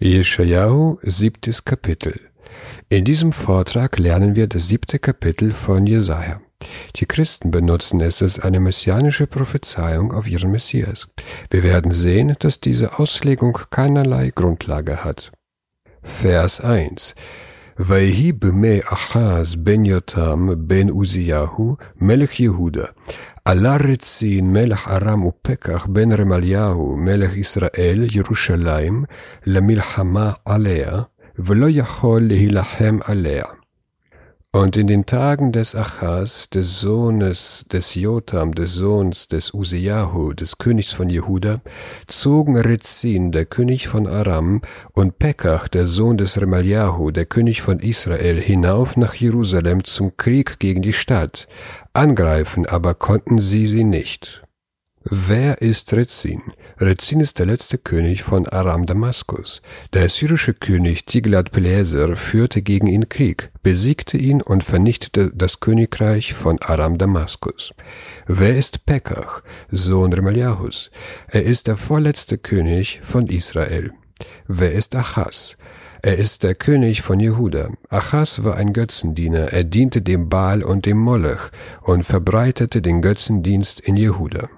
Jeschajahu, siebtes Kapitel. In diesem Vortrag lernen wir das siebte Kapitel von Jesaja. Die Christen benutzen es als eine messianische Prophezeiung auf ihren Messias. Wir werden sehen, dass diese Auslegung keinerlei Grundlage hat. Vers 1 ויהי בימי אחז בן יותם בן עוזיהו מלך יהודה עלה רצין מלך ארם ופקח בן רמליהו מלך ישראל ירושלים למלחמה עליה ולא יכול להילחם עליה. Und in den Tagen des Achas, des Sohnes des Jotam, des Sohns des Uziyahu, des Königs von Jehuda, zogen Rezin, der König von Aram, und Pekach, der Sohn des Remaliahu, der König von Israel, hinauf nach Jerusalem zum Krieg gegen die Stadt. Angreifen aber konnten sie sie nicht. Wer ist Rezin? Rezin ist der letzte König von Aram Damaskus. Der assyrische König Tiglat-Pileser führte gegen ihn Krieg, besiegte ihn und vernichtete das Königreich von Aram Damaskus. Wer ist Pekach, Sohn Remaliahus? Er ist der vorletzte König von Israel. Wer ist Achas? Er ist der König von Jehuda. Achas war ein Götzendiener, er diente dem Baal und dem Molech und verbreitete den Götzendienst in Jehuda.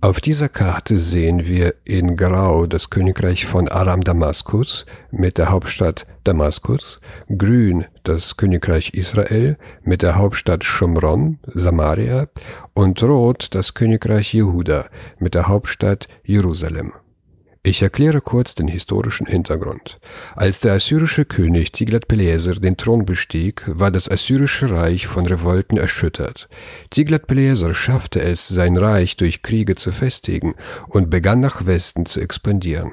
Auf dieser Karte sehen wir in Grau das Königreich von Aram Damaskus mit der Hauptstadt Damaskus, grün das Königreich Israel mit der Hauptstadt Shomron, Samaria und rot das Königreich Jehuda mit der Hauptstadt Jerusalem. Ich erkläre kurz den historischen Hintergrund. Als der assyrische König Tiglat-Pileser den Thron bestieg, war das assyrische Reich von Revolten erschüttert. Tiglat-Pileser schaffte es, sein Reich durch Kriege zu festigen und begann nach Westen zu expandieren.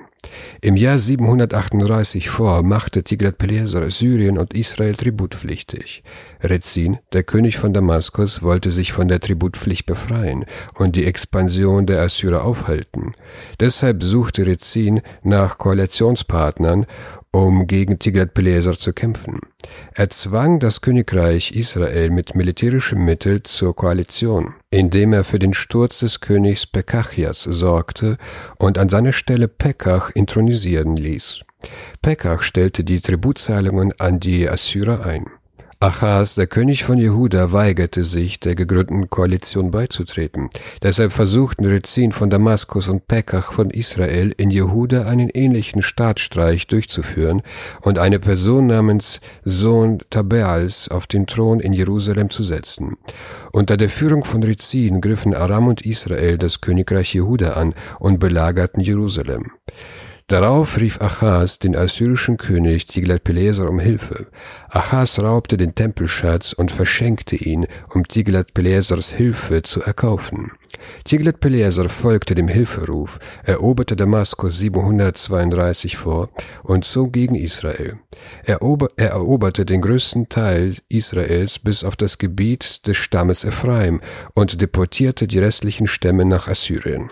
Im Jahr 738 vor machte Tiglat-Pileser Syrien und Israel tributpflichtig. Rezin, der König von Damaskus, wollte sich von der Tributpflicht befreien und die Expansion der Assyrer aufhalten. Deshalb suchte Rezin nach Koalitionspartnern, um gegen Tiglat-Pileser zu kämpfen. Er zwang das Königreich Israel mit militärischem Mittel zur Koalition, indem er für den Sturz des Königs Pekachias sorgte und an seine Stelle Pekach intronisieren ließ. Pekach stellte die Tributzahlungen an die Assyrer ein. Achaz, der König von Jehuda, weigerte sich, der gegründeten Koalition beizutreten. Deshalb versuchten Rezin von Damaskus und Pekach von Israel in Jehuda einen ähnlichen Staatsstreich durchzuführen und eine Person namens Sohn Tabeals auf den Thron in Jerusalem zu setzen. Unter der Führung von Rezin griffen Aram und Israel das Königreich Jehuda an und belagerten Jerusalem. Darauf rief Achaz den assyrischen König Tiglat-Pileser um Hilfe. Achaz raubte den Tempelschatz und verschenkte ihn, um Tiglat-Pilesers Hilfe zu erkaufen. Tiglat-Pileser folgte dem Hilferuf, eroberte Damaskus 732 vor und zog gegen Israel. Er, er eroberte den größten Teil Israels bis auf das Gebiet des Stammes Ephraim und deportierte die restlichen Stämme nach Assyrien.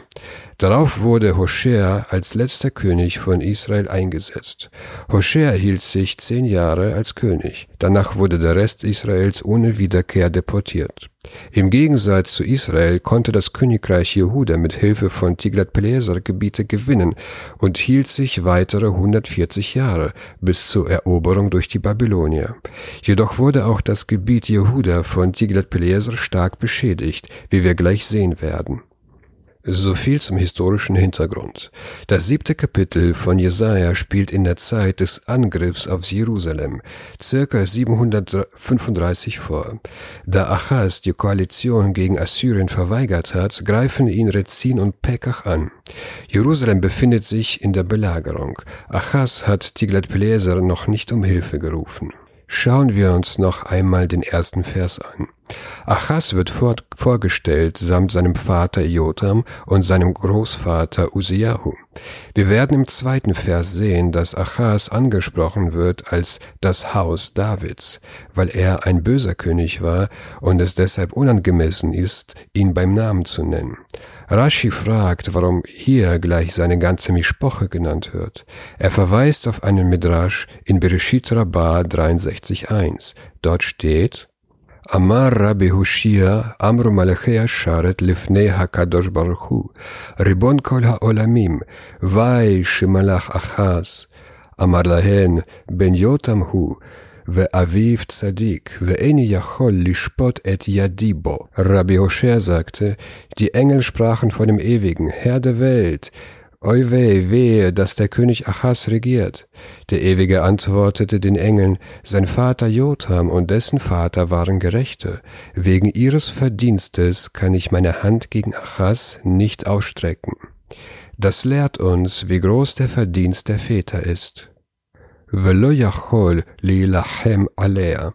Darauf wurde Hoshea als letzter König von Israel eingesetzt. Hoshea hielt sich zehn Jahre als König. Danach wurde der Rest Israels ohne Wiederkehr deportiert. Im Gegensatz zu Israel konnte das Königreich Jehuda mit Hilfe von Tiglat-Pileser Gebiete gewinnen und hielt sich weitere 140 Jahre bis zur Eroberung durch die Babylonier. Jedoch wurde auch das Gebiet Jehuda von Tiglat-Pileser stark beschädigt, wie wir gleich sehen werden. So viel zum historischen Hintergrund. Das siebte Kapitel von Jesaja spielt in der Zeit des Angriffs auf Jerusalem, circa 735 vor. Da Achaz die Koalition gegen Assyrien verweigert hat, greifen ihn Rezin und Pekach an. Jerusalem befindet sich in der Belagerung. Achaz hat Tiglat-Pileser noch nicht um Hilfe gerufen. Schauen wir uns noch einmal den ersten Vers an. Achas wird vor, vorgestellt samt seinem Vater Jotam und seinem Großvater Uziyahu. Wir werden im zweiten Vers sehen, dass Achas angesprochen wird als das Haus Davids, weil er ein böser König war und es deshalb unangemessen ist, ihn beim Namen zu nennen. Rashi fragt, warum hier gleich seine ganze Mischpoche genannt wird. Er verweist auf einen Midrash in Bereshit Rabbah 63.1. Dort steht, Amar Rabbi Hushia, Amru Malachei Sharet Lifnei HaKadosh Baruch Hu, Ribon Kol HaOlamim, Vai Shemalach Achaz, Amar Lahen Ben Yotam Hu, Ve'aviv Zadik, ve'eni yachol lishpot et yadibo. Rabbi Hosher sagte, die Engel sprachen von dem Ewigen, Herr der Welt, Oi wehe, dass der König Achas regiert. Der Ewige antwortete den Engeln, sein Vater Jotham und dessen Vater waren Gerechte. Wegen ihres Verdienstes kann ich meine Hand gegen Achas nicht ausstrecken. Das lehrt uns, wie groß der Verdienst der Väter ist. Velo yachol lilachem alea.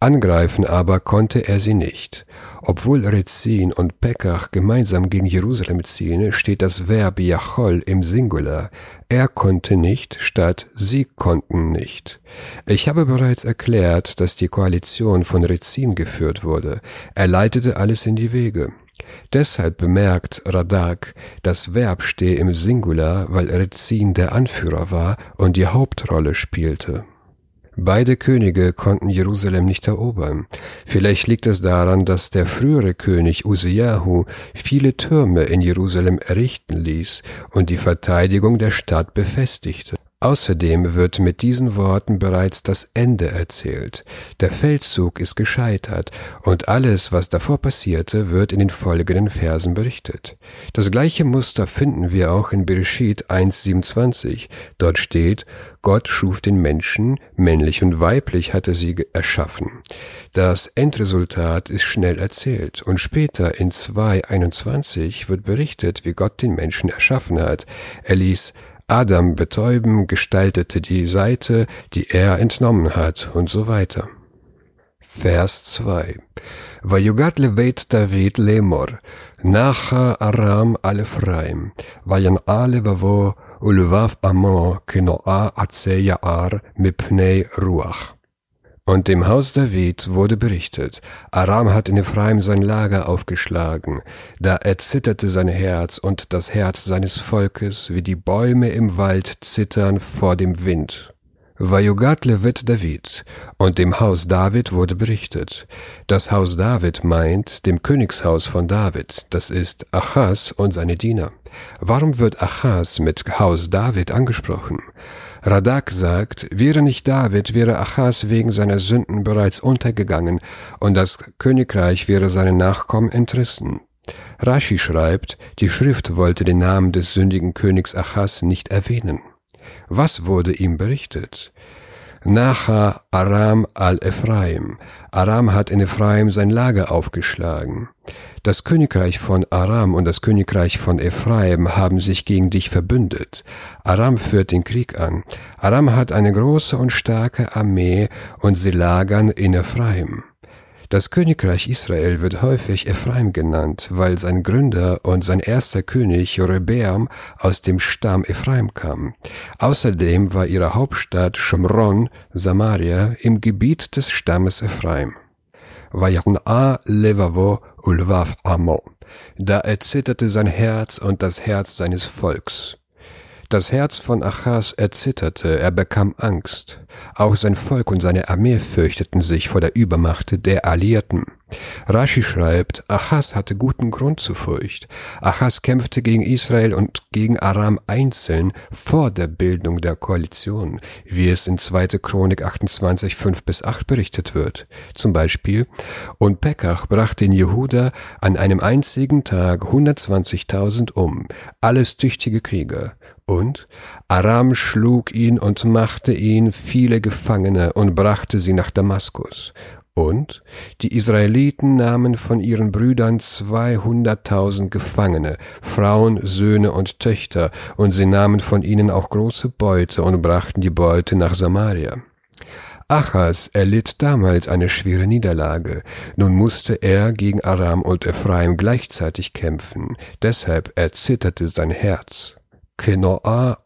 Angreifen aber konnte er sie nicht. Obwohl Rezin und Pekach gemeinsam gegen Jerusalem ziehen, steht das Verb Yachol im Singular. Er konnte nicht statt sie konnten nicht. Ich habe bereits erklärt, dass die Koalition von Rezin geführt wurde. Er leitete alles in die Wege. Deshalb bemerkt Radak, das Verb stehe im Singular, weil Rezin der Anführer war und die Hauptrolle spielte. Beide Könige konnten Jerusalem nicht erobern. Vielleicht liegt es daran, dass der frühere König Uziyahu viele Türme in Jerusalem errichten ließ und die Verteidigung der Stadt befestigte. Außerdem wird mit diesen Worten bereits das Ende erzählt. Der Feldzug ist gescheitert und alles, was davor passierte, wird in den folgenden Versen berichtet. Das gleiche Muster finden wir auch in Bereshit 1.27. Dort steht, Gott schuf den Menschen, männlich und weiblich hat er sie erschaffen. Das Endresultat ist schnell erzählt und später in 2.21 wird berichtet, wie Gott den Menschen erschaffen hat. Er ließ Adam Betäuben gestaltete die Seite, die er entnommen hat und so weiter. Vers 2. Vayugat levet David lemor, nacha aram alefraim, vayan alevavo ulvav amo kinoa atze yaar mipnei ruach. Und dem Haus David wurde berichtet, Aram hat in Ephraim sein Lager aufgeschlagen, da erzitterte sein Herz und das Herz seines Volkes, wie die Bäume im Wald zittern vor dem Wind. Vajugat Levit David, und dem Haus David wurde berichtet. Das Haus David meint dem Königshaus von David, das ist Achas und seine Diener. Warum wird Achas mit Haus David angesprochen? Radak sagt, wäre nicht David, wäre Achas wegen seiner Sünden bereits untergegangen und das Königreich wäre seinen Nachkommen entrissen. Rashi schreibt, die Schrift wollte den Namen des sündigen Königs Achas nicht erwähnen. Was wurde ihm berichtet? Nacha Aram al-Ephraim. Aram hat in Ephraim sein Lager aufgeschlagen. Das Königreich von Aram und das Königreich von Ephraim haben sich gegen dich verbündet. Aram führt den Krieg an. Aram hat eine große und starke Armee und sie lagern in Ephraim. Das Königreich Israel wird häufig Ephraim genannt, weil sein Gründer und sein erster König Jerobeam aus dem Stamm Ephraim kam. Außerdem war ihre Hauptstadt Shomron, Samaria, im Gebiet des Stammes Ephraim. Da erzitterte sein Herz und das Herz seines Volks. Das Herz von Achas erzitterte, er bekam Angst. Auch sein Volk und seine Armee fürchteten sich vor der Übermacht der Alliierten. Rashi schreibt, Achas hatte guten Grund zur Furcht. Achas kämpfte gegen Israel und gegen Aram einzeln vor der Bildung der Koalition, wie es in 2. Chronik 28, 5 bis 8 berichtet wird. Zum Beispiel, und Pekach brachte in Jehuda an einem einzigen Tag 120.000 um, alles tüchtige Krieger. Und Aram schlug ihn und machte ihn viele Gefangene und brachte sie nach Damaskus. Und die Israeliten nahmen von ihren Brüdern zweihunderttausend Gefangene, Frauen, Söhne und Töchter, und sie nahmen von ihnen auch große Beute und brachten die Beute nach Samaria. Achas erlitt damals eine schwere Niederlage. Nun musste er gegen Aram und Ephraim gleichzeitig kämpfen. Deshalb erzitterte sein Herz. Kenoa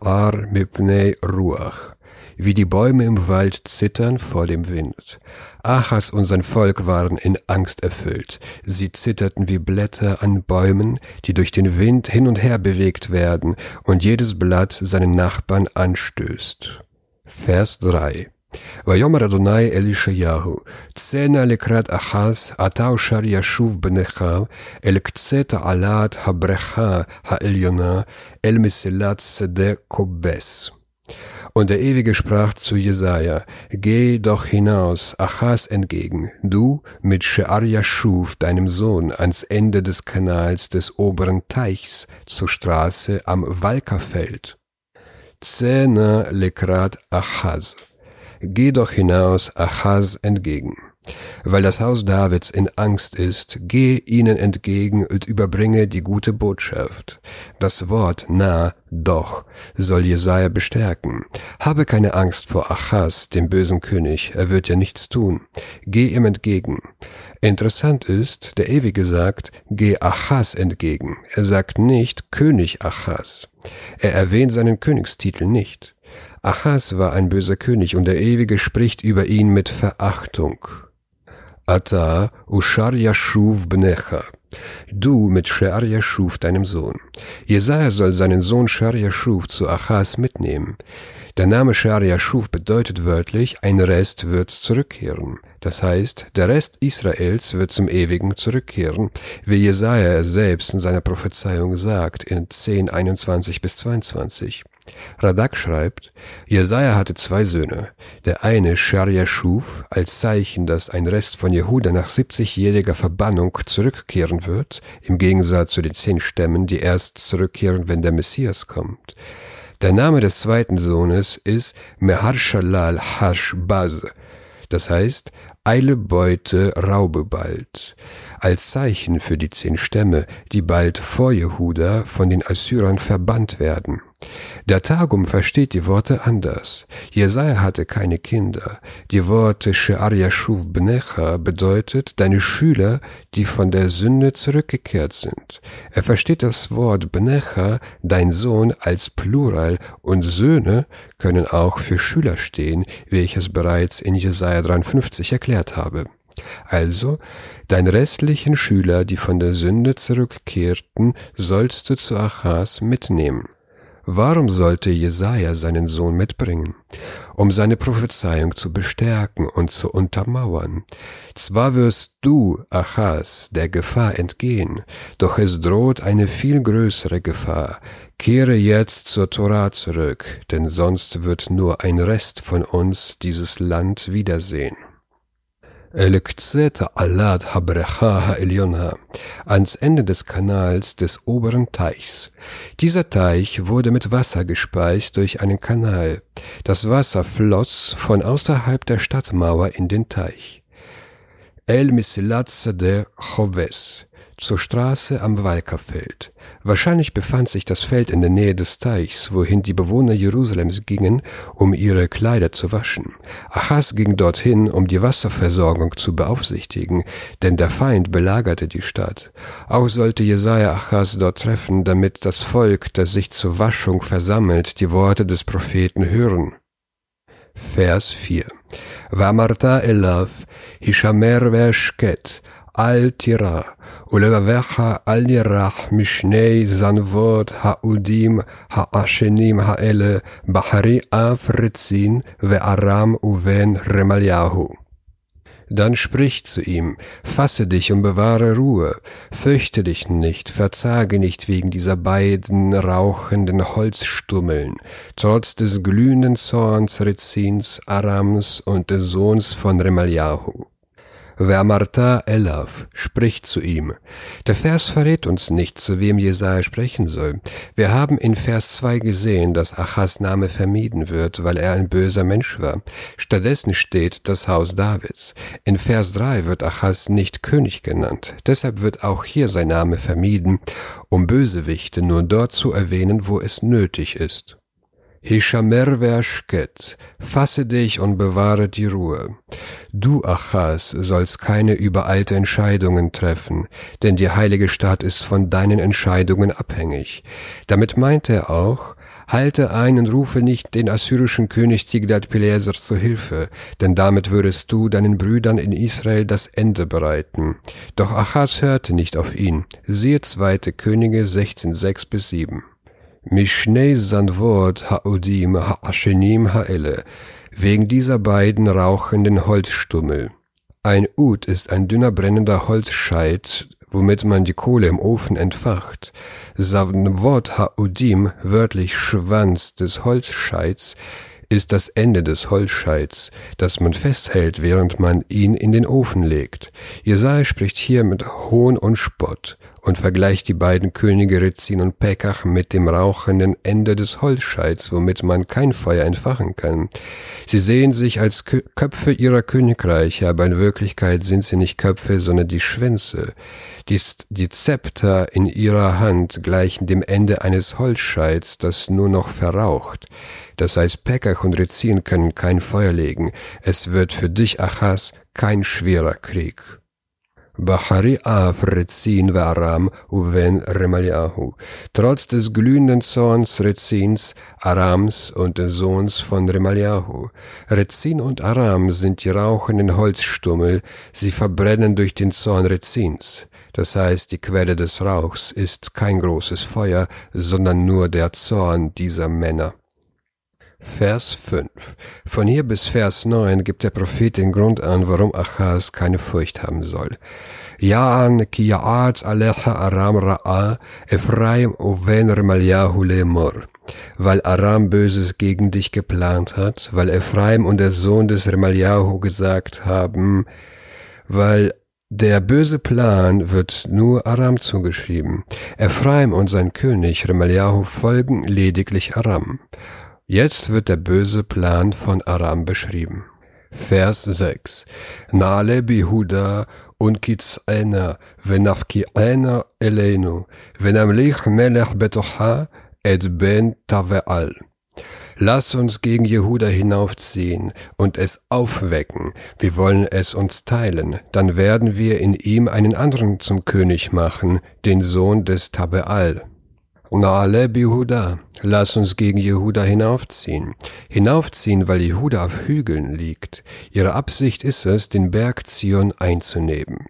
Ar mipnei Ruach, wie die Bäume im Wald zittern vor dem Wind. Achas und sein Volk waren in Angst erfüllt. Sie zitterten wie Blätter an Bäumen, die durch den Wind hin und her bewegt werden und jedes Blatt seinen Nachbarn anstößt. Vers 3 ויאמר אדוני אל ישעיהו, צא נא לקראת אחז, אתה אושר ישוב בנך, אל קצה תעלת הבריכה העליונה, אל מסילת שדה כובס. Und der Ewige sprach zu Jesaja, Geh doch hinaus, Achas entgegen, du mit Shearja Schuf, deinem Sohn, ans Ende des Kanals des oberen Teichs, zur Straße am Walkerfeld. Zena lekrat Achaz. Geh doch hinaus, Achaz entgegen. Weil das Haus Davids in Angst ist, geh ihnen entgegen und überbringe die gute Botschaft. Das Wort na, doch, soll Jesaja bestärken. Habe keine Angst vor Achaz, dem bösen König, er wird ja nichts tun. Geh ihm entgegen. Interessant ist, der Ewige sagt, geh Achaz entgegen. Er sagt nicht König Achaz. Er erwähnt seinen Königstitel nicht. Achaz war ein böser König und der Ewige spricht über ihn mit Verachtung. Ata Ushar Yashuv Bnecha. Du mit Shear Yashuv, deinem Sohn. Jesaja soll seinen Sohn Shear Yashuv zu Achaz mitnehmen. Der Name Shear Yashuv bedeutet wörtlich, ein Rest wird zurückkehren. Das heißt, der Rest Israels wird zum Ewigen zurückkehren, wie Jesaja selbst in seiner Prophezeiung sagt in 10, 21 bis 22. Radak schreibt, Jesaja hatte zwei Söhne. Der eine, Sharia Schuf, als Zeichen, dass ein Rest von Jehuda nach 70-jähriger Verbannung zurückkehren wird, im Gegensatz zu den zehn Stämmen, die erst zurückkehren, wenn der Messias kommt. Der Name des zweiten Sohnes ist Meharshalal Hashbaz, das heißt, Eile Beute, Raube bald, als Zeichen für die zehn Stämme, die bald vor Jehuda von den Assyrern verbannt werden. Der Targum versteht die Worte anders. Jesaja hatte keine Kinder. Die Worte She'ar Yashuv Bnecha bedeutet deine Schüler, die von der Sünde zurückgekehrt sind. Er versteht das Wort Bnecha, dein Sohn, als Plural und Söhne können auch für Schüler stehen, wie ich es bereits in Jesaja 53 erklärt habe. Also, deine restlichen Schüler, die von der Sünde zurückkehrten, sollst du zu Achas mitnehmen. Warum sollte Jesaja seinen Sohn mitbringen? Um seine Prophezeiung zu bestärken und zu untermauern. Zwar wirst du, Achaz, der Gefahr entgehen, doch es droht eine viel größere Gefahr. Kehre jetzt zur Torah zurück, denn sonst wird nur ein Rest von uns dieses Land wiedersehen. Elekzeta Alad Habrecha Ha'elyona, ans Ende des Kanals des oberen Teichs. Dieser Teich wurde mit Wasser gespeist durch einen Kanal. Das Wasser floss von außerhalb der Stadtmauer in den Teich. El Misilat Sadeh Choves, zur Straße am Walkerfeld. Wahrscheinlich befand sich das Feld in der Nähe des Teichs, wohin die Bewohner Jerusalems gingen, um ihre Kleider zu waschen. Achas ging dorthin, um die Wasserversorgung zu beaufsichtigen, denn der Feind belagerte die Stadt. Auch sollte Jesaja Achas dort treffen, damit das Volk, das sich zur Waschung versammelt, die Worte des Propheten hören. Vers 4 Vamarta elav, hishamer ve'ashket, אל תירא, ולבביך אל ירח משני זנבות האודים העשנים האלה, בחרי אף רצין וארם ובן רמליהו. Dann sprich zu ihm, fasse dich und bewahre Ruhe, fürchte dich nicht, verzage nicht wegen dieser beiden rauchenden Holzstummeln, trotz des glühenden Zorns Rezins, Arams und des Sohns von Remalyahu. Vermarta Elav spricht zu ihm. Der Vers verrät uns nicht, zu wem Jesaja sprechen soll. Wir haben in Vers 2 gesehen, dass Achas Name vermieden wird, weil er ein böser Mensch war. Stattdessen steht das Haus Davids. In Vers 3 wird Achas nicht König genannt. Deshalb wird auch hier sein Name vermieden, um Bösewichte nur dort zu erwähnen, wo es nötig ist. Hishamer ve'ashket, fasse dich und bewahre die Ruhe. Du, Achas, sollst keine übereilte Entscheidungen treffen, denn die heilige Stadt ist von deinen Entscheidungen abhängig. Damit meint er auch, halte ein und rufe nicht den assyrischen König Tiglat-Pileser zu Hilfe, denn damit würdest du deinen Brüdern in Israel das Ende bereiten. Doch Achas hörte nicht auf ihn. Siehe zweite Könige 16, 6 bis 7. Mishnei Sanvot Ha'odim Ha'ashenim Ha'ele, wegen dieser beiden rauchenden Holzstummel. Ein Ud ist ein dünner brennender Holzscheit, womit man die Kohle im Ofen entfacht. Sanvot Ha'odim, wörtlich Schwanz des Holzscheits, ist das Ende des Holzscheits, das man festhält, während man ihn in den Ofen legt. Jesaja spricht hier mit Hohn und Spott und vergleicht die beiden Könige Rezin und Pekach mit dem rauchenden Ende des Holzscheits, womit man kein Feuer entfachen kann. Sie sehen sich als Köpfe ihrer Königreiche, aber in Wirklichkeit sind sie nicht Köpfe, sondern die Schwänze. Die, die Zepter in ihrer Hand gleichen dem Ende eines Holzscheits, das nur noch verraucht. Das heißt, Pekach und Rezin können kein Feuer legen. Es wird für dich, Achas, kein schwerer Krieg. Bahari Af Rezin Aram uven Remaliahu. Trotz des glühenden Zorns Rezins, Arams und des Sohns von Remaliahu. Rezin und Aram sind die rauchenden Holzstummel, sie verbrennen durch den Zorn Rezins. Das heißt, die Quelle des Rauchs ist kein großes Feuer, sondern nur der Zorn dieser Männer. Vers 5. Von hier bis Vers 9 gibt der Prophet den Grund an, warum Achaz keine Furcht haben soll. Ja'an ki alecha Aram ra'a, Ephraim uven Remaliahu lemor. Weil Aram Böses gegen dich geplant hat, weil Ephraim und der Sohn des Remaliahu gesagt haben, weil der böse Plan wird nur Aram zugeschrieben. Ephraim und sein König Remaliahu folgen lediglich Aram. Jetzt wird der böse Plan von Aram beschrieben. Vers 6. Nale bihuda unkits'ena venafki'ena eleinu venamlich melech betocha et ben tave'al. Lass uns gegen Jehuda hinaufziehen und es aufwecken. Wir wollen es uns teilen. Dann werden wir in ihm einen anderen zum König machen, den Sohn des Tabeal. Naale Jehuda, lass uns gegen Jehuda hinaufziehen. Hinaufziehen, weil Jehuda auf Hügeln liegt. Ihre Absicht ist es, den Berg Zion einzunehmen.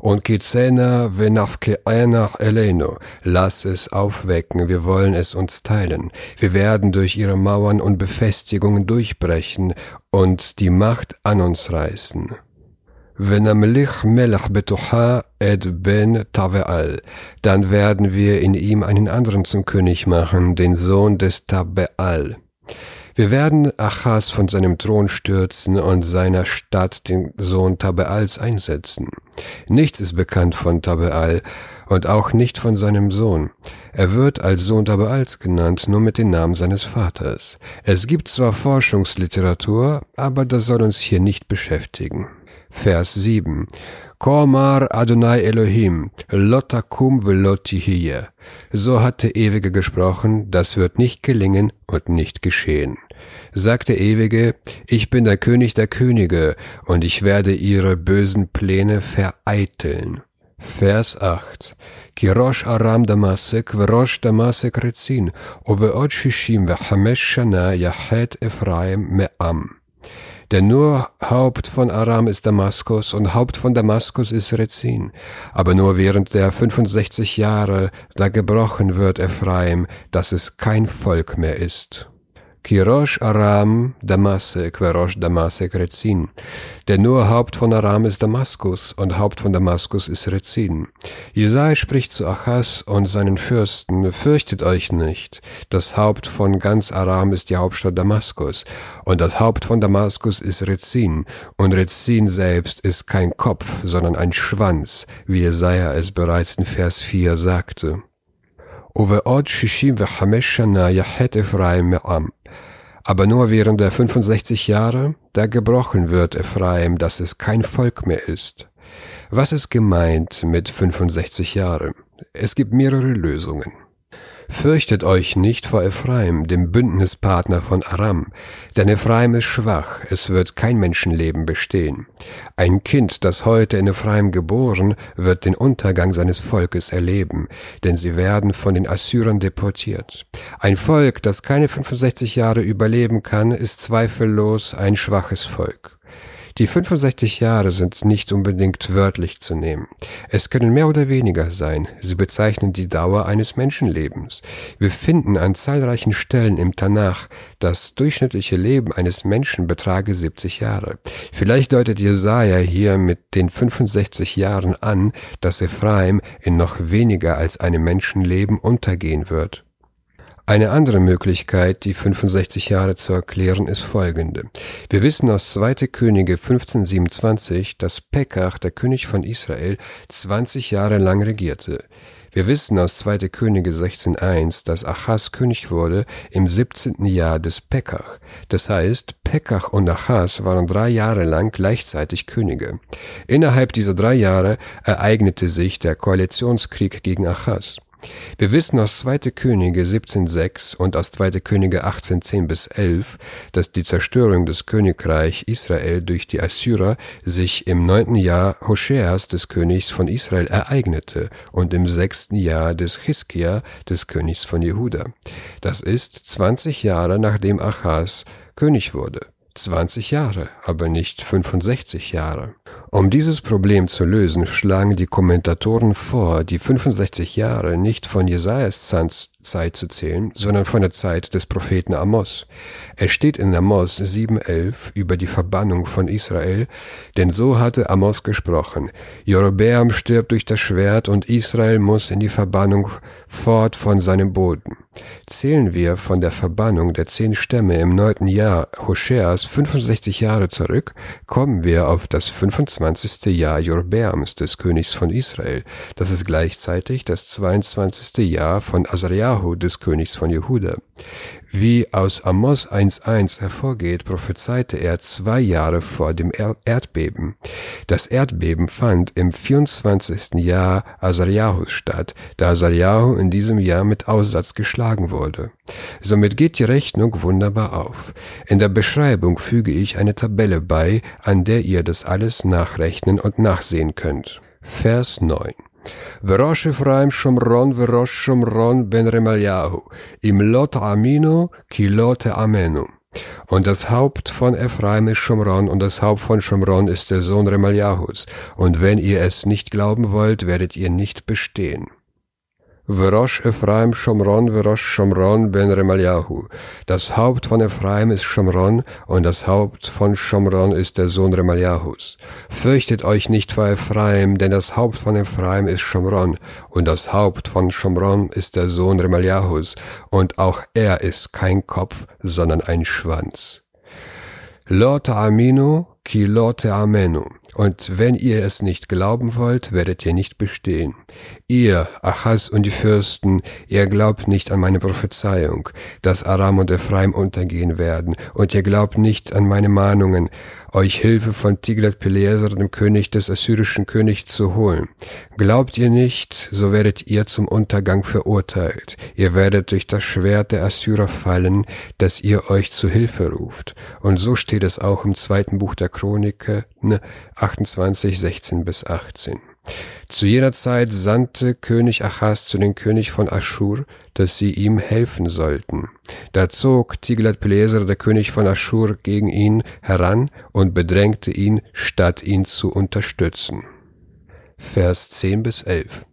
Und Kizena venafke'enach eleno, lass es aufwecken, wir wollen es uns teilen. Wir werden durch ihre Mauern und Befestigungen durchbrechen und die Macht an uns reißen. Venamlich melech betucha et ben Taveal. Dann werden wir in ihm einen anderen zum König machen, den Sohn des Tabeal. Wir werden Achas von seinem Thron stürzen und seiner Stadt den Sohn Tabeals einsetzen. Nichts ist bekannt von Tabeal und auch nicht von seinem Sohn. Er wird als Sohn Tabeals genannt, nur mit dem Namen seines Vaters. Es gibt zwar Forschungsliteratur, aber das soll uns hier nicht beschäftigen. Vers 7. Komar Adonai Elohim, lotakum velotihiye. So hat der Ewige gesprochen, das wird nicht gelingen und nicht geschehen. Sagt der Ewige, ich bin der König der Könige und ich werde ihre bösen Pläne vereiteln. Vers 8. Kirosh Aram Damasek, Verosh Damasek Rezin, Oveot Shishim Vechamesh Shana Yachet Ephraim Me'am. Denn nur Haupt von Aram ist Damaskus und Haupt von Damaskus ist Rezin. Aber nur während der 65 Jahre, da gebrochen wird Ephraim, dass es kein Volk mehr ist. Kirosh Aram Damasek, Verosh Damasek Rezin. Denn nur Haupt von Aram ist Damaskus und Haupt von Damaskus ist Rezin. Jesaja spricht zu Achas und seinen Fürsten, fürchtet euch nicht. Das Haupt von ganz Aram ist die Hauptstadt Damaskus und das Haupt von Damaskus ist Rezin und Rezin selbst ist kein Kopf, sondern ein Schwanz, wie Jesaja es bereits in Vers 4 sagte. ובעוד 65 שנה יחת Ephraim מעם. aber nur während der 65 Jahre, da gebrochen wird Ephraim, dass es kein Volk mehr ist. Was ist gemeint mit 65 Jahren? Es gibt mehrere Lösungen. Fürchtet euch nicht vor Ephraim, dem Bündnispartner von Aram, denn Ephraim ist schwach, es wird kein Menschenleben bestehen. Ein Kind, das heute in Ephraim geboren, wird den Untergang seines Volkes erleben, denn sie werden von den Assyrern deportiert. Ein Volk, das keine 65 Jahre überleben kann, ist zweifellos ein schwaches Volk. Die 65 Jahre sind nicht unbedingt wörtlich zu nehmen. Es können mehr oder weniger sein. Sie bezeichnen die Dauer eines Menschenlebens. Wir finden an zahlreichen Stellen im Tanach, das durchschnittliche Leben eines Menschen betrage 70 Jahre. Vielleicht deutet Jesaja hier mit den 65 Jahren an, dass Ephraim in noch weniger als einem Menschenleben untergehen wird. Eine andere Möglichkeit, die 65 Jahre zu erklären, ist folgende. Wir wissen aus 2. Könige 1527, dass Pekach, der König von Israel, 20 Jahre lang regierte. Wir wissen aus 2. Könige 16.1, dass Achas König wurde im 17. Jahr des Pekach. Das heißt, Pekach und Achas waren drei Jahre lang gleichzeitig Könige. Innerhalb dieser drei Jahre ereignete sich der Koalitionskrieg gegen Achas. Wir wissen aus 2. Könige 17,6 und aus 2. Könige 18,10 bis 11, dass die Zerstörung des Königreich Israel durch die Assyrer sich im neunten Jahr Hoscheas des Königs von Israel ereignete und im sechsten Jahr des Hiskia des Königs von Jehuda. Das ist 20 Jahre nachdem Achaz König wurde. 20 Jahre, aber nicht 65 Jahre. Um dieses Problem zu lösen, schlagen die Kommentatoren vor, die 65 Jahre nicht von Jesajas Zeit zu zählen, sondern von der Zeit des Propheten Amos. Es steht in Amos 7,11 über die Verbannung von Israel, denn so hatte Amos gesprochen. Jerobeam stirbt durch das Schwert und Israel muss in die Verbannung fort von seinem Boden. Zählen wir von der Verbannung der zehn Stämme im neunten Jahr Hoscheas 65 Jahre zurück, kommen wir auf das 25. Jahr Jorbeams des Königs von Israel. Das ist gleichzeitig das 22. Jahr von Azariahu des Königs von Jehuda. Wie aus Amos 1.1 hervorgeht, prophezeite er zwei Jahre vor dem Erdbeben. Das Erdbeben fand im 24. Jahr Azariahus statt, da Azariahu in diesem Jahr mit Aussatz geschlagen wurde. Somit geht die Rechnung wunderbar auf. In der Beschreibung füge ich eine Tabelle bei, an der ihr das alles nachrechnen und nachsehen könnt. Vers 9 וראש אפרים שומרון וראש שומרון בן רמליהו, אם לא תאמינו, כי לא תאמנו. Und das Haupt von Ephraim ist Schomron und das Haupt von Schomron ist der Sohn Remaliahus. Und wenn ihr es nicht glauben wollt, werdet ihr nicht bestehen. Verosh Ephraim Shomron, Verosh Shomron ben Remaliahu. Das Haupt von Ephraim ist Shomron und das Haupt von Shomron ist der Sohn Remaliahus. Fürchtet euch nicht vor Ephraim, denn das Haupt von Ephraim ist Shomron und das Haupt von Shomron ist der Sohn Remaliahus und auch er ist kein Kopf, sondern ein Schwanz. Lot Aminu ki Lot Amenu. Und wenn ihr es nicht glauben wollt, werdet ihr nicht bestehen. Ihr, Achaz und die Fürsten, ihr glaubt nicht an meine Prophezeiung, dass Aram und Ephraim untergehen werden, und ihr glaubt nicht an meine Mahnungen, euch Hilfe von Tiglat-Pileser, dem König des assyrischen Königs, zu holen. Glaubt ihr nicht, so werdet ihr zum Untergang verurteilt. Ihr werdet durch das Schwert der Assyrer fallen, dass ihr euch zu Hilfe ruft. Und so steht es auch im zweiten Buch der Chroniken, 28, 16 bis 18. Zu jener Zeit sandte König Achaz zu den König von Aschur, dass sie ihm helfen sollten. Da zog Tiglat-Pileser, der König von Aschur, gegen ihn heran und bedrängte ihn, statt ihn zu unterstützen. Vers 10 bis 11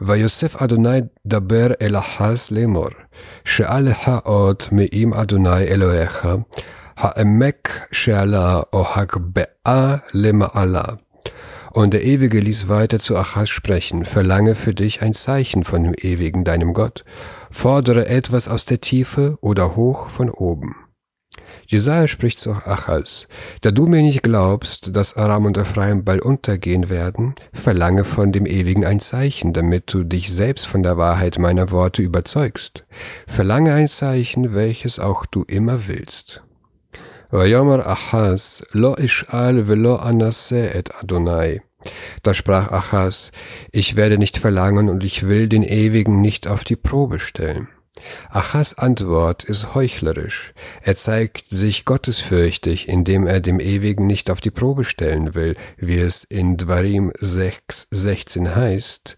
ויוסף אדוני דבר אל אחז לאמור, שאל לך עוד מעם אדוני אלוהיך, Ha'emek Sherla Ohagbe'a Leme'ala. Und der Ewige ließ weiter zu Achas sprechen, verlange für dich ein Zeichen von dem Ewigen, deinem Gott, fordere etwas aus der Tiefe oder hoch von oben. Jesaja spricht zu Achas, da du mir nicht glaubst, dass Aram und Ephraim bald untergehen werden, verlange von dem Ewigen ein Zeichen, damit du dich selbst von der Wahrheit meiner Worte überzeugst. Verlange ein Zeichen, welches auch du immer willst. ויאמר אחז, לא אשאל ולא אנסה את אדוני. Da sprach Achas, ich werde nicht verlangen und ich will den Ewigen nicht auf die Probe stellen. Achas Antwort ist heuchlerisch. Er zeigt sich gottesfürchtig, indem er dem Ewigen nicht auf die Probe stellen will, wie es in Dvarim 6, 16 heißt.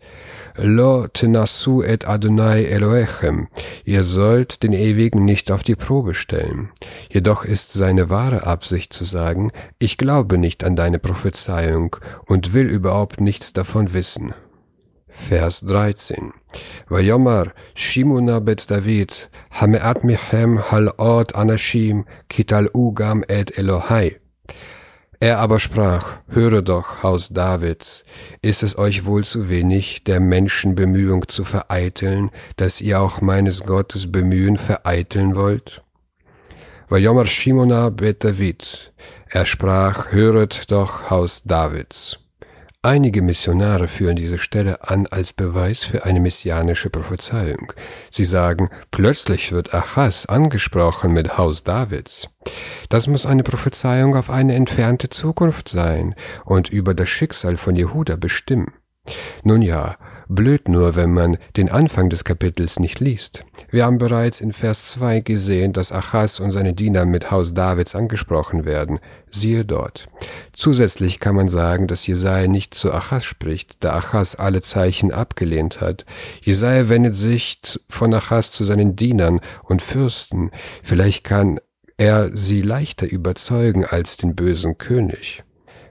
Lo tenasu et Adonai Elohechem. Ihr sollt den Ewigen nicht auf die Probe stellen. Jedoch ist seine wahre Absicht zu sagen, ich glaube nicht an deine Prophezeiung und will überhaupt nichts davon wissen. Vers 13. Vayomar Shimona bet David, Hameat michem halot anashim, kital ugam et Elohai. Er aber sprach, höre doch, Haus Davids, ist es euch wohl zu wenig, der Menschen Bemühung zu vereiteln, dass ihr auch meines Gottes Bemühen vereiteln wollt? Vayomar Shimona bet David, er sprach, höret doch, Haus Davids. Einige Missionare führen diese Stelle an als Beweis für eine messianische Prophezeiung. Sie sagen, plötzlich wird Achaz angesprochen mit Haus Davids. Das muss eine Prophezeiung auf eine entfernte Zukunft sein und über das Schicksal von Jehuda bestimmen. Nun ja, Blöd nur, wenn man den Anfang des Kapitels nicht liest. Wir haben bereits in Vers 2 gesehen, dass Achaz und seine Diener mit Haus Davids angesprochen werden. Siehe dort. Zusätzlich kann man sagen, dass Jesaja nicht zu Achaz spricht, da Achaz alle Zeichen abgelehnt hat. Jesaja wendet sich von Achaz zu seinen Dienern und Fürsten. Vielleicht kann er sie leichter überzeugen als den bösen König.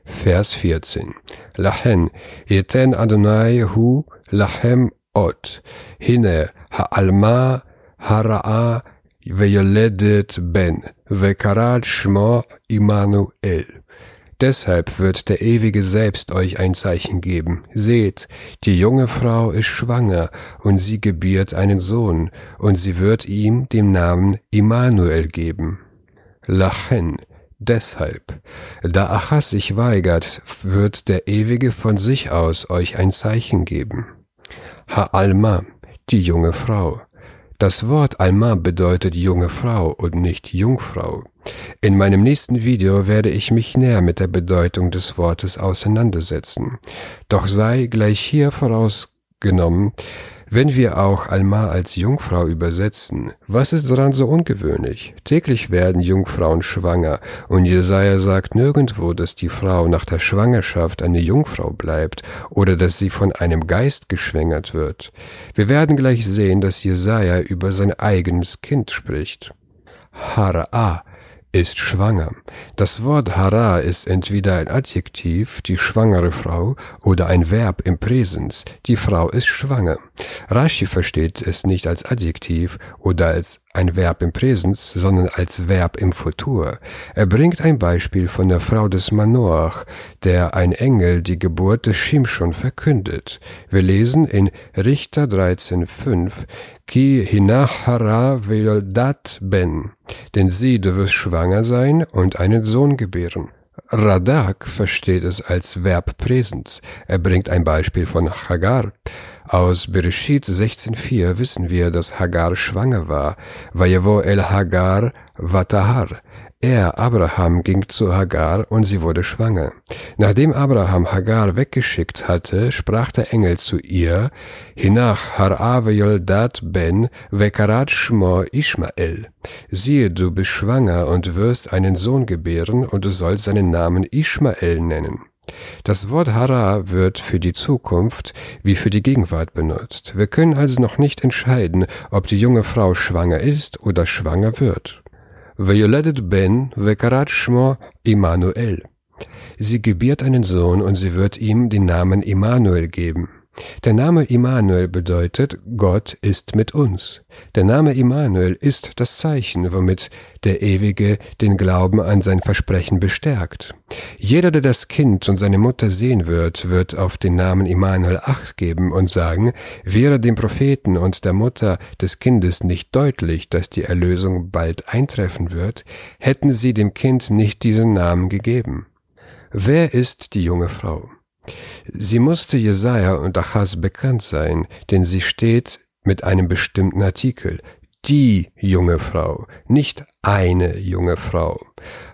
Vers 14. Lachen, yeten Adonai hu lachem ot, hine ha'alma hara'a veyeledet ben, vekarat shmo Immanuel. Deshalb wird der Ewige selbst euch ein Zeichen geben. Seht, die junge Frau ist schwanger, und sie gebiert einen Sohn, und sie wird ihm den Namen Immanuel geben. Lachen, deshalb. Da Achas sich weigert, wird der Ewige von sich aus euch ein Zeichen geben. Ha-Alma, die junge Frau. Das Wort Alma bedeutet junge Frau und nicht Jungfrau. In meinem nächsten Video werde ich mich näher mit der Bedeutung des Wortes auseinandersetzen. Doch sei gleich hier vorausgenommen, wenn wir auch Alma als Jungfrau übersetzen, was ist daran so ungewöhnlich? Täglich werden Jungfrauen schwanger und Jesaja sagt nirgendwo, dass die Frau nach der Schwangerschaft eine Jungfrau bleibt oder dass sie von einem Geist geschwängert wird. Wir werden gleich sehen, dass Jesaja über sein eigenes Kind spricht. Hara'a ist schwanger. Das Wort hara ist entweder ein Adjektiv, die schwangere Frau, oder ein Verb im Präsens, die Frau ist schwanger. Rashi versteht es nicht als Adjektiv oder als ein Verb im Präsens, sondern als Verb im Futur. Er bringt ein Beispiel von der Frau des Manoach, der ein Engel die Geburt des Shimshon verkündet. Wir lesen in Richter 13,5 Ki hinachara veoldat ben, denn sie, du wirst schwanger sein und einen Sohn gebären. Radak versteht es als Verb Präsens. Er bringt ein Beispiel von Hagar. Aus Bereshit 16.4 wissen wir, dass Hagar schwanger war. Vayevo el Hagar vatahar. Er, Abraham, ging zu Hagar und sie wurde schwanger. Nachdem Abraham Hagar weggeschickt hatte, sprach der Engel zu ihr, Hinach harave yoldat ben vekarat shmo Ishmael. Siehe, du bist schwanger und wirst einen Sohn gebären und du sollst seinen Namen Ishmael nennen. Das Wort Hara wird für die Zukunft wie für die Gegenwart benutzt. Wir können also noch nicht entscheiden, ob die junge Frau schwanger ist oder schwanger wird. Violetet Ben wekarat Schmo Immanuel. Sie gebiert einen Sohn und sie wird ihm den Namen Immanuel geben der Name Immanuel bedeutet, Gott ist mit uns. Der Name Immanuel ist das Zeichen, womit der Ewige den Glauben an sein Versprechen bestärkt. Jeder, der das Kind und seine Mutter sehen wird, wird auf den Namen Immanuel acht geben und sagen, wäre dem Propheten und der Mutter des Kindes nicht deutlich, dass die Erlösung bald eintreffen wird, hätten sie dem Kind nicht diesen Namen gegeben. Wer ist die junge Frau? Sie musste Jesaja und Achaz bekannt sein, denn sie steht mit einem bestimmten Artikel. Die junge Frau, nicht eine junge Frau.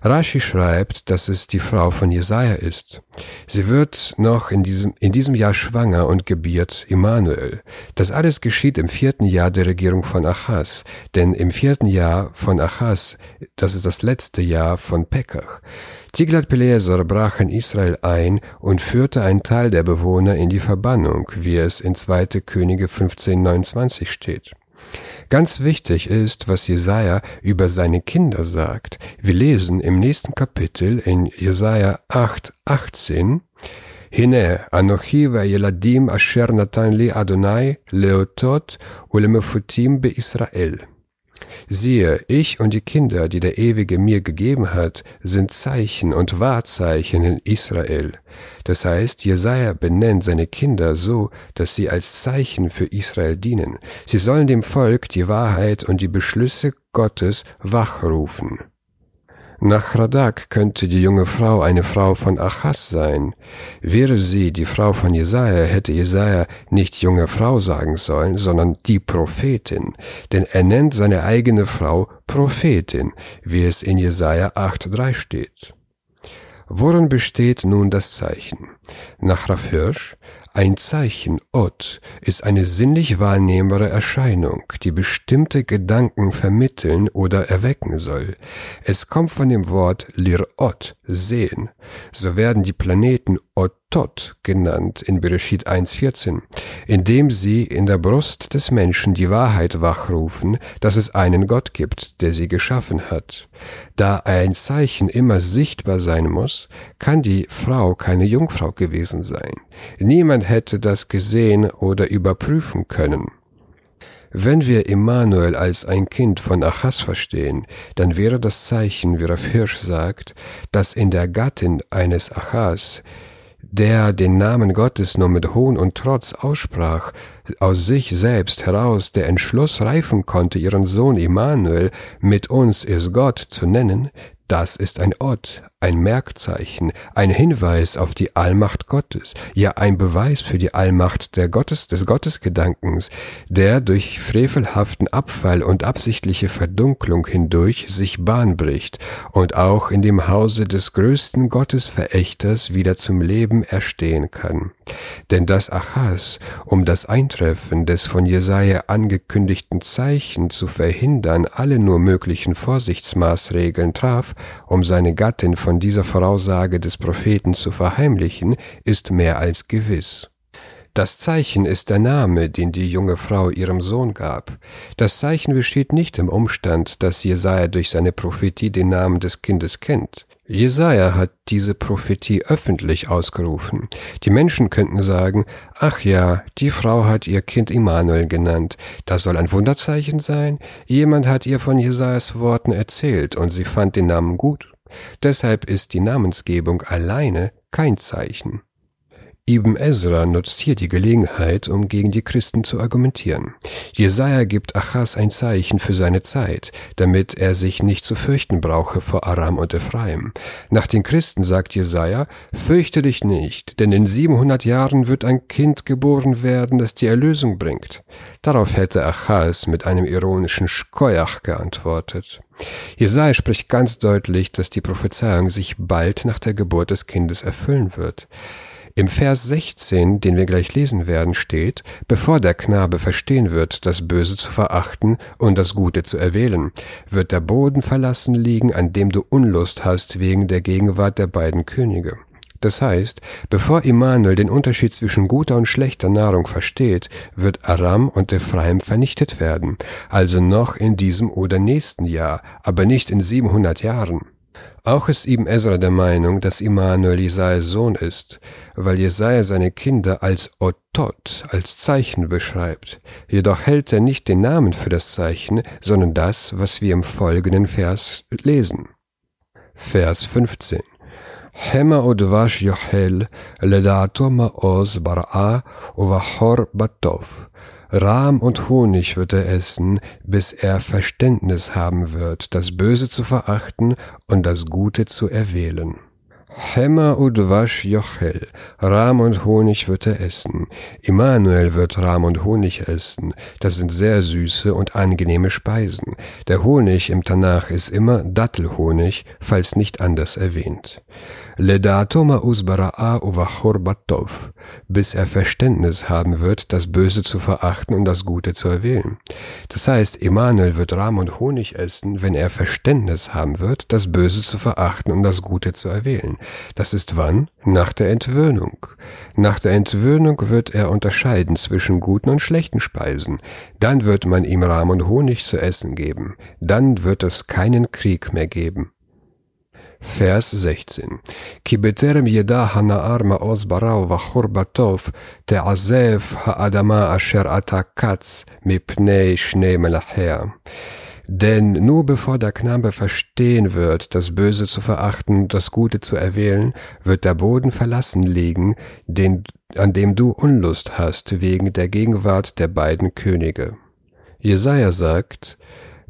Rashi schreibt, dass es die Frau von Jesaja ist. Sie wird noch in diesem, in diesem Jahr schwanger und gebiert Immanuel. Das alles geschieht im vierten Jahr der Regierung von Achaz, denn im vierten Jahr von Achaz, das ist das letzte Jahr von Pekach, Tiglat-Pileser brach in Israel ein und führte einen Teil der Bewohner in die Verbannung, wie es in 2. Könige 1529 steht. Ganz wichtig ist, was Jesaja über seine Kinder sagt. Wir lesen im nächsten Kapitel in Jesaja 8, 18, Hine, Anochi Yeladim asher natan li Adonai leotot ulemefutim be Israel. Siehe, ich und die Kinder, die der Ewige mir gegeben hat, sind Zeichen und Wahrzeichen in Israel. Das heißt, Jesaja benennt seine Kinder so, dass sie als Zeichen für Israel dienen. Sie sollen dem Volk die Wahrheit und die Beschlüsse Gottes wachrufen. Nach Radak könnte die junge Frau eine Frau von Achas sein. Wäre sie die Frau von Jesaja, hätte Jesaja nicht junge Frau sagen sollen, sondern die Prophetin. Denn er nennt seine eigene Frau Prophetin, wie es in Jesaja 8,3 steht. Worin besteht nun das Zeichen? Nach Raff Hirsch ein Zeichen, Ot, ist eine sinnlich wahrnehmbare Erscheinung, die bestimmte Gedanken vermitteln oder erwecken soll. Es kommt von dem Wort Lirot, sehen. So werden die Planeten Otot genannt in Bereshit 1.14, indem sie in der Brust des Menschen die Wahrheit wachrufen, dass es einen Gott gibt, der sie geschaffen hat. Da ein Zeichen immer sichtbar sein muss, kann die Frau keine Jungfrau gewesen sein. Niemand hätte das gesehen oder überprüfen können. Wenn wir Immanuel als ein Kind von Achas verstehen, dann wäre das Zeichen, wie Raff Hirsch sagt, dass in der Gattin eines Achas, der den Namen Gottes nur mit Hohn und Trotz aussprach, aus sich selbst heraus der Entschluss reifen konnte, ihren Sohn Immanuel mit uns ist Gott zu nennen, das ist ein Ort, ein Merkzeichen, ein Hinweis auf die Allmacht Gottes, ja ein Beweis für die Allmacht der Gottes, des Gottesgedankens, der durch frevelhaften Abfall und absichtliche Verdunklung hindurch sich Bahn bricht und auch in dem Hause des größten Gottesverächters wieder zum Leben erstehen kann. Denn das Achas, um das Eintreffen des von Jesaja angekündigten Zeichen zu verhindern, alle nur möglichen Vorsichtsmaßregeln traf, um seine Gattin von dieser Voraussage des Propheten zu verheimlichen, ist mehr als gewiss. Das Zeichen ist der Name, den die junge Frau ihrem Sohn gab. Das Zeichen besteht nicht im Umstand, dass Jesaja durch seine Prophetie den Namen des Kindes kennt. Jesaja hat diese Prophetie öffentlich ausgerufen. Die Menschen könnten sagen, ach ja, die Frau hat ihr Kind Immanuel genannt. Das soll ein Wunderzeichen sein. Jemand hat ihr von Jesajas Worten erzählt und sie fand den Namen gut. Deshalb ist die Namensgebung alleine kein Zeichen. Ibn Ezra nutzt hier die Gelegenheit, um gegen die Christen zu argumentieren. Jesaja gibt Achas ein Zeichen für seine Zeit, damit er sich nicht zu fürchten brauche vor Aram und Ephraim. Nach den Christen sagt Jesaja, fürchte dich nicht, denn in 700 Jahren wird ein Kind geboren werden, das die Erlösung bringt. Darauf hätte Achas mit einem ironischen Schkoyach geantwortet. Jesaja spricht ganz deutlich, dass die Prophezeiung sich bald nach der Geburt des Kindes erfüllen wird. Im Vers 16, den wir gleich lesen werden, steht, bevor der Knabe verstehen wird, das Böse zu verachten und das Gute zu erwählen, wird der Boden verlassen liegen, an dem du Unlust hast wegen der Gegenwart der beiden Könige. Das heißt, bevor Immanuel den Unterschied zwischen guter und schlechter Nahrung versteht, wird Aram und Ephraim vernichtet werden, also noch in diesem oder nächsten Jahr, aber nicht in 700 Jahren. Auch ist Ibn Ezra der Meinung, dass Immanuel Jesajas Sohn ist, weil Jesaja seine Kinder als Otot, als Zeichen beschreibt. Jedoch hält er nicht den Namen für das Zeichen, sondern das, was wir im folgenden Vers lesen. Vers 15. Hema udvash yohel, ledato maoz bar'a uvachor batov. Rahm und Honig wird er essen, bis er Verständnis haben wird, das Böse zu verachten und das Gute zu erwählen. Hemmer Udwasch Jochel, Rahm und Honig wird er essen. Immanuel wird Rahm und Honig essen. Das sind sehr süße und angenehme Speisen. Der Honig im Tanach ist immer Dattelhonig, falls nicht anders erwähnt. Ledato ma'us bara'a uvachor batov, bis er Verständnis haben wird, das Böse zu verachten und das Gute zu erwählen. Das heißt, Emanuel wird Rahm und Honig essen, wenn er Verständnis haben wird, das Böse zu verachten und das Gute zu erwählen. Das ist wann? Nach der Entwöhnung. Nach der Entwöhnung wird er unterscheiden zwischen guten und schlechten Speisen. Dann wird man ihm Rahm und Honig zu essen geben. Dann wird es keinen Krieg mehr geben. Vers 16. כי בטרם ידע הנער מעוז ברא ובחור בטוב, תעזב האדמה אשר אתה קץ מפני שני מלאכיה. Denn nur bevor der Knabe verstehen wird, das Böse zu verachten, das Gute zu erwählen, wird der Boden verlassen liegen, den, an dem du Unlust hast wegen der Gegenwart der beiden Könige. Jesaja sagt,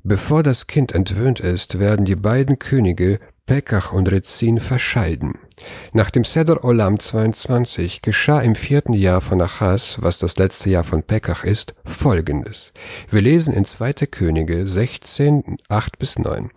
bevor das Kind entwöhnt ist, werden die beiden Könige Pekach und Rezin verscheiden. Nach dem Seder Olam 22 geschah im vierten Jahr von Achaz, was das letzte Jahr von Pekach ist, folgendes. Wir lesen in 2. Könige 16, 8 bis 9.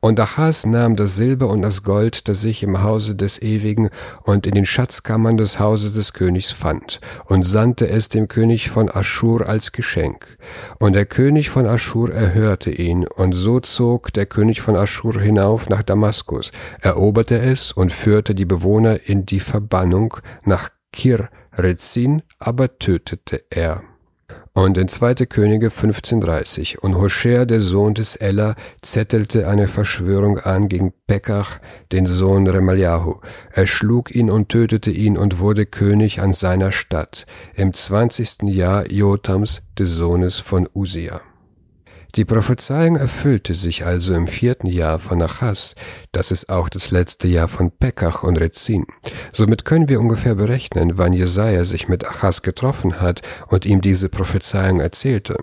Und Achaz nahm das Silber und das Gold, das sich im Hause des Ewigen und in den Schatzkammern des Hauses des Königs fand, und sandte es dem König von Aschur als Geschenk. Und der König von Aschur erhörte ihn, und so zog der König von Aschur hinauf nach Damaskus, eroberte es und führte die Bewohner in die Verbannung nach Kir Rezin, aber tötete er. Und in 2. Könige 1530 und Hoshea, der Sohn des Ella, zettelte eine Verschwörung an gegen Pekach, den Sohn Remalyahu. Er schlug ihn und tötete ihn und wurde König an seiner Stadt, im 20. Jahr Jotams, des Sohnes von Usia. Die Prophezeiung erfüllte sich also im vierten Jahr von Achaz, das ist auch das letzte Jahr von Pekach und Rezin. Somit können wir ungefähr berechnen, wann Jesaja sich mit Achaz getroffen hat und ihm diese Prophezeiung erzählte.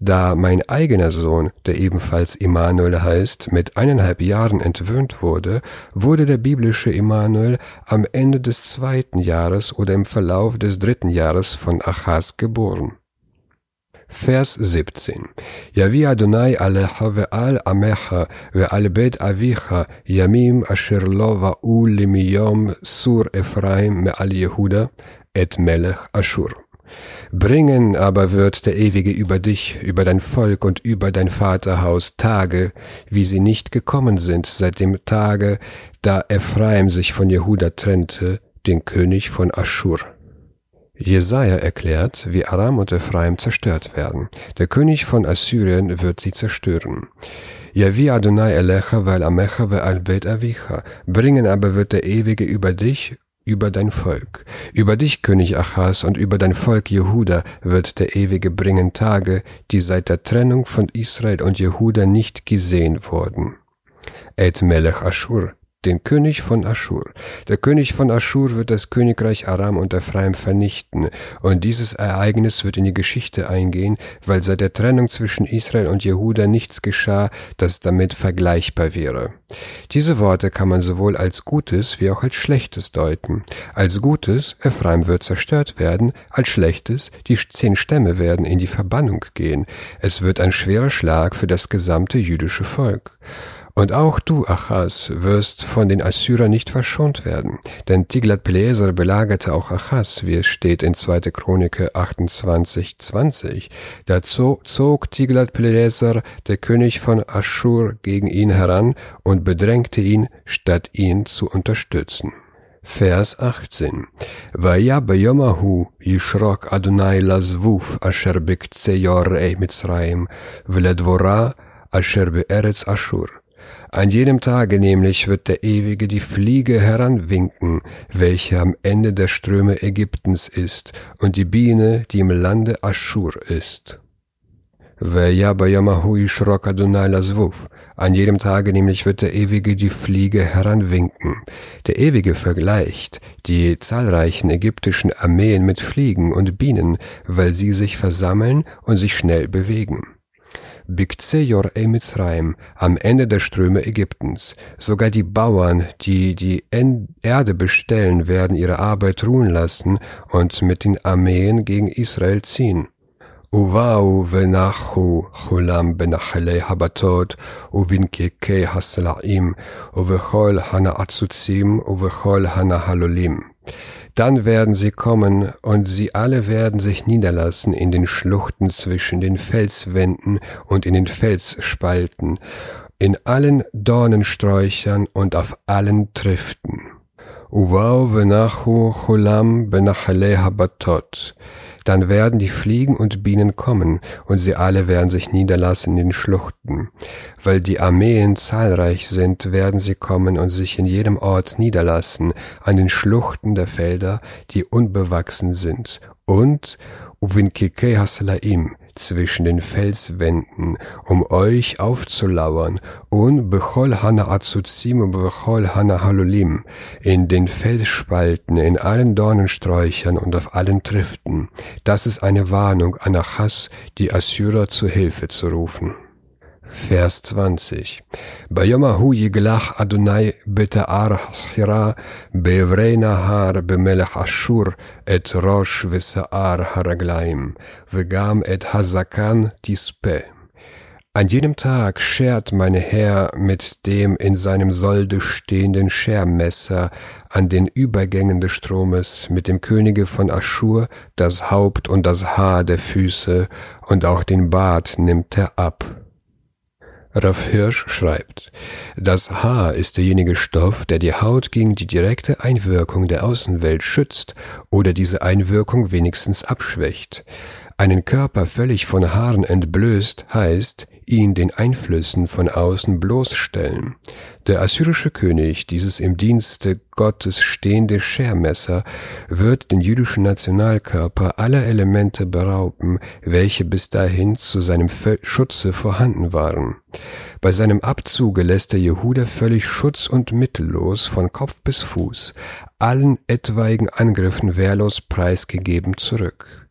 Da mein eigener Sohn, der ebenfalls Immanuel heißt, mit eineinhalb Jahren entwöhnt wurde, wurde der biblische Immanuel am Ende des zweiten Jahres oder im Verlauf des dritten Jahres von Achaz geboren. Vers 17. Ja Adonai alecha ve'al amecha ve'al bet avicha yamim asher lo va'u limiyom sur Ephraim me'al Yehuda et melech Ashur. Bringen aber wird der Ewige über dich, über dein Volk und über dein Vaterhaus Tage, wie sie nicht gekommen sind seit dem Tage, da Ephraim sich von Jehuda trennte, den König von Aschur. Jesaja erklärt, wie Aram und Ephraim zerstört werden. Der König von Assyrien wird sie zerstören. Yavi Adonai Elecha weil Amecha ve'al Bet Avicha. Bringen aber wird der Ewige über dich, über dein Volk. Über dich, König Achas, und über dein Volk Jehuda wird der Ewige bringen Tage, die seit der Trennung von Israel und Jehuda nicht gesehen wurden. Et Melech Ashur, den König von Aschur. Der König von Aschur wird das Königreich Aram und Ephraim vernichten, und dieses Ereignis wird in die Geschichte eingehen, weil seit der Trennung zwischen Israel und Jehuda nichts geschah, das damit vergleichbar wäre. Diese Worte kann man sowohl als Gutes wie auch als Schlechtes deuten. Als Gutes, Ephraim wird zerstört werden, als Schlechtes, die zehn Stämme werden in die Verbannung gehen. Es wird ein schwerer Schlag für das gesamte jüdische Volk. Und auch du, Achas, wirst von den Assyrern nicht verschont werden, denn Tiglat-Pileser belagerte auch Achas, wie es steht in 2. Chronike 28,20. Dazu zog Tiglat-Pileser, der König von Aschur, gegen ihn heran und bedrängte ihn, statt ihn zu unterstützen. Vers 18. Vaya beyomahu yishrok Adonai lazvuf asher bikzeyor ei Mitzrayim, vledvora asher be'eretz Ashur. An jenem Tage nämlich wird der Ewige die Fliege heranwinken, welche am Ende der Ströme Ägyptens ist, und die Biene, die im Lande Aschur ist. An jedem Tage nämlich wird der Ewige die Fliege heranwinken. Der Ewige vergleicht die zahlreichen ägyptischen Armeen mit Fliegen und Bienen, weil sie sich versammeln und sich schnell bewegen. Bikzejor Mitzrayim, am Ende der Ströme Ägyptens. Sogar die Bauern, die die Erde bestellen, werden ihre Arbeit ruhen lassen und mit den Armeen gegen Israel ziehen. ובאו ונחו כולם בנחלי הבתות ובנקיקי הסלעים ובכל הנעצוצים ובכל הנהלולים. Dann werden sie kommen, und sie alle werden sich niederlassen in den Schluchten zwischen den Felswänden und in den Felsspalten, in allen Dornensträuchern und auf allen Triften. Uwau venachu chulam benachale habatot dann werden die Fliegen und Bienen kommen, und sie alle werden sich niederlassen in den Schluchten. Weil die Armeen zahlreich sind, werden sie kommen und sich in jedem Ort niederlassen, an den Schluchten der Felder, die unbewachsen sind. Und Uvinkike Haslaim, zwischen den Felswänden, um euch aufzulauern, und Bechol Hana Azuzim und Bechol Hana Halulim, in den Felsspalten, in allen Dornensträuchern und auf allen Triften. Das ist eine Warnung an Achas, die Assyrer zu Hilfe zu rufen. Vers 20. ביום ההוא יגלח אדוני בתער הסחירה, בעברי נהר במלך אשור, את ראש ושער הרגליים, וגם את הזקן תספה. An jenem Tag schert meine Herr mit dem in seinem Solde stehenden Schermesser an den Übergängen des Stromes, mit dem Könige von Aschur das Haupt und das Haar der Füße, und auch den Bart nimmt er ab. Raff Hirsch schreibt, das Haar ist derjenige Stoff, der die Haut gegen die direkte Einwirkung der Außenwelt schützt oder diese Einwirkung wenigstens abschwächt. Einen Körper völlig von Haaren entblößt heißt, ihn den Einflüssen von außen bloßstellen. Der assyrische König, dieses im Dienste Gottes stehende Schermesser, wird den jüdischen Nationalkörper aller Elemente berauben, welche bis dahin zu seinem Schutze vorhanden waren. Bei seinem Abzuge lässt der Jehuda völlig schutz- und mittellos von Kopf bis Fuß allen etwaigen Angriffen wehrlos preisgegeben zurück.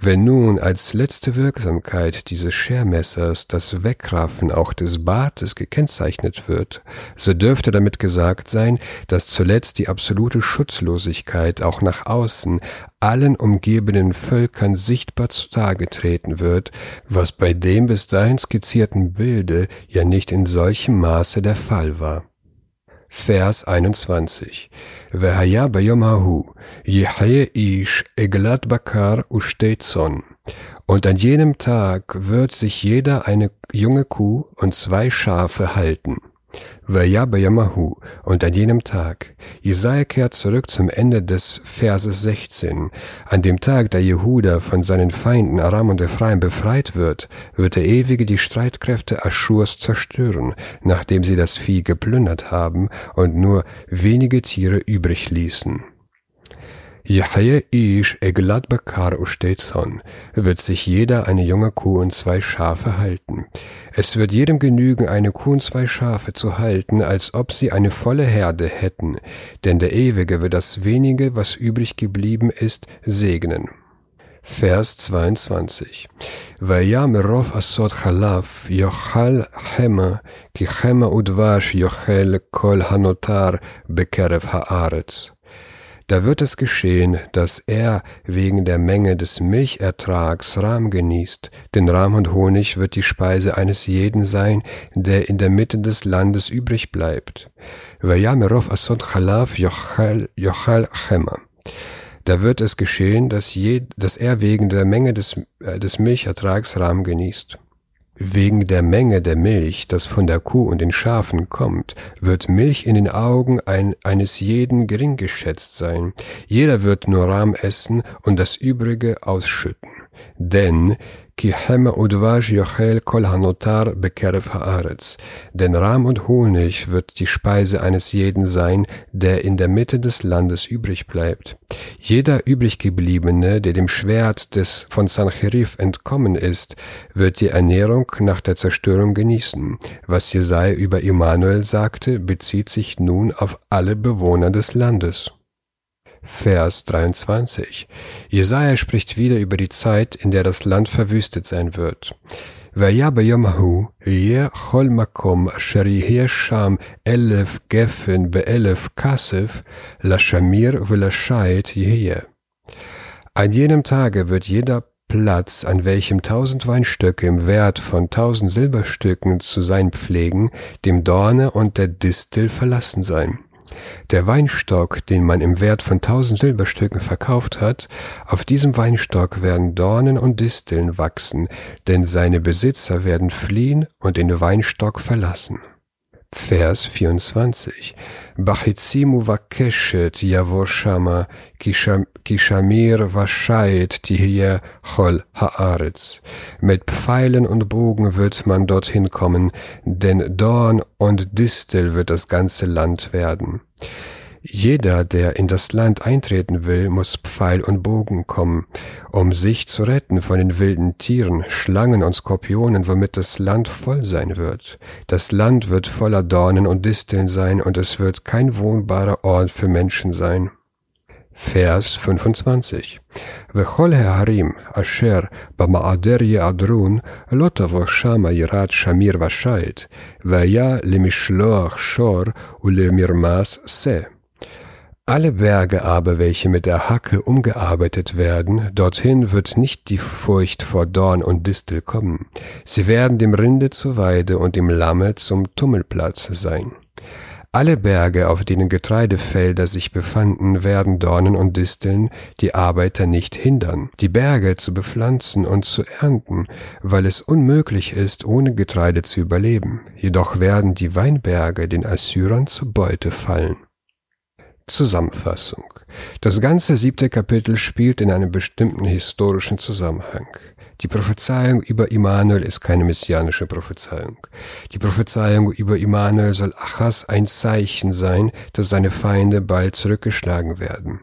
Wenn nun als letzte Wirksamkeit dieses Schermessers das Wegraffen auch des Bartes gekennzeichnet wird, so dürfte damit gesagt sein, dass zuletzt die absolute Schutzlosigkeit auch nach außen allen umgebenden Völkern sichtbar zutage treten wird, was bei dem bis dahin skizzierten Bilde ja nicht in solchem Maße der Fall war. Vers 21. והיה ביום ההוא יחיה איש עגלת בקר ושתי צאן. Und an jenem Tag wird sich jeder eine junge Kuh und zwei Schafe halten. Vayamahu und an jenem Tag. Jesaja kehrt zurück zum Ende des Verses 16. An dem Tag, da Jehuda von seinen Feinden Aram und Ephraim befreit wird, wird der Ewige die Streitkräfte Aschurs zerstören, nachdem sie das Vieh geplündert haben und nur wenige Tiere übrig ließen. Yahya Ish Eglat Bakar Ustetson wird sich jeder eine junge Kuh und zwei Schafe halten. Es wird jedem genügen, eine Kuh und zwei Schafe zu halten, als ob sie eine volle Herde hätten, denn der Ewige wird das wenige, was übrig geblieben ist, segnen. Vers 22. והיה מרוב עשות חלב יאכל חמא, כי חמא ודבש יאכל כל הנותר בקרב הארץ. da wird es geschehen, dass er wegen der Menge des Milchertrags Rahm genießt, denn Rahm und Honig wird die Speise eines jeden sein, der in der Mitte des Landes übrig bleibt. Da wird es geschehen, dass, je, dass er wegen der Menge des, äh, des Milchertrags Rahm genießt. Wegen der Menge der Milch, das von der Kuh und den Schafen kommt, wird Milch in den Augen ein, eines jeden gering geschätzt sein. Jeder wird nur Rahm essen und das Übrige ausschütten. Denn ki udvaj jochel kol hanotar bekerev. Denn Rahm und Honig wird die Speise eines jeden sein, der in der Mitte des Landes übrig bleibt. Jeder übriggebliebene, der dem Schwert des von Sancherif entkommen ist, wird die Ernährung nach der Zerstörung genießen. Was Jesai über Immanuel sagte, bezieht sich nun auf alle Bewohner des Landes. Vers 23. Jesaja spricht wieder über die Zeit, in der das Land verwüstet sein wird. והיה ביום ההוא יהיה כל מקום אשר יהיה שם אלף גפן באלף כסף, לשמיר ולשייט יהיה. An jenem Tage wird jeder Platz, an welchem tausend Weinstöcke im Wert von tausend Silberstücken zu sein pflegen, dem Dorne und der Distel verlassen sein. Der Weinstock, den man im Wert von tausend Silberstücken verkauft hat, auf diesem Weinstock werden Dornen und Disteln wachsen, denn seine Besitzer werden fliehen und den Weinstock verlassen. Vers 24. Bachizimu vakeshet yavor shama, kishamir vashayet tihye chol haaretz. Mit Pfeilen und Bogen wird man dorthin kommen, denn Dorn und Distel wird das ganze Land werden. Jeder, der in das Land eintreten will, muss Pfeil und Bogen kommen, um sich zu retten von den wilden Tieren, Schlangen und Skorpionen, womit das Land voll sein wird. Das Land wird voller Dornen und Disteln sein, und es wird kein wohnbarer Ort für Menschen sein. Vers 25. וכל ההרים אשר במעדר יעדרון לא תבוא שמה יראת שמיר ושייט, והיה למשלוח שור ולמרמס שא. Alle Berge aber, welche mit der Hacke umgearbeitet werden, dorthin wird nicht die Furcht vor Dorn und Distel kommen. Sie werden dem Rinde zur Weide und dem Lamme zum Tummelplatz sein. Alle Berge, auf denen Getreidefelder sich befanden, werden Dornen und Disteln die Arbeiter nicht hindern, die Berge zu bepflanzen und zu ernten, weil es unmöglich ist, ohne Getreide zu überleben. Jedoch werden die Weinberge den Assyrern zur Beute fallen. Zusammenfassung. Das ganze siebte Kapitel spielt in einem bestimmten historischen Zusammenhang. Die Prophezeiung über Immanuel ist keine messianische Prophezeiung. Die Prophezeiung über Immanuel soll Achas ein Zeichen sein, dass seine Feinde bald zurückgeschlagen werden.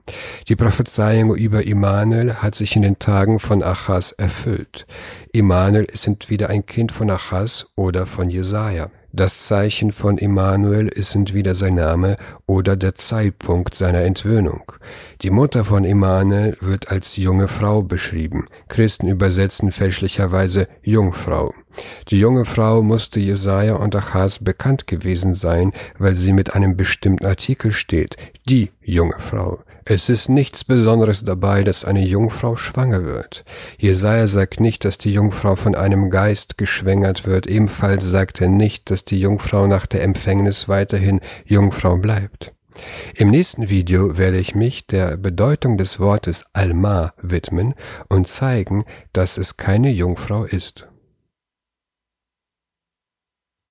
Die Prophezeiung über Immanuel hat sich in den Tagen von Achas erfüllt. Immanuel ist entweder ein Kind von Achas oder von Jesaja. Das Zeichen von Immanuel ist entweder sein Name oder der Zeitpunkt seiner Entwöhnung. Die Mutter von Immanuel wird als junge Frau beschrieben. Christen übersetzen fälschlicherweise Jungfrau. Die junge Frau musste Jesaja und Achaz bekannt gewesen sein, weil sie mit einem bestimmten Artikel steht. Die junge Frau. Es ist nichts Besonderes dabei, dass eine Jungfrau schwanger wird. Jesaja sagt nicht, dass die Jungfrau von einem Geist geschwängert wird. Ebenfalls sagt er nicht, dass die Jungfrau nach der Empfängnis weiterhin Jungfrau bleibt. Im nächsten Video werde ich mich der Bedeutung des Wortes Alma widmen und zeigen, dass es keine Jungfrau ist.